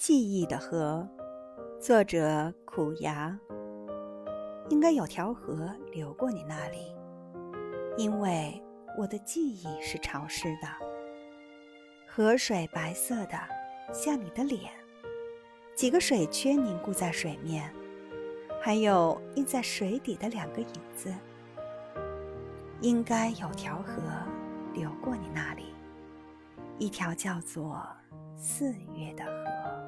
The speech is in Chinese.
记忆的河作者苦牙应该有条河流过你那里因为我的记忆是潮湿的。河水白色的像你的脸几个水圈凝固在水面还有印在水底的两个影子。应该有条河流过你那里一条叫做四月的河。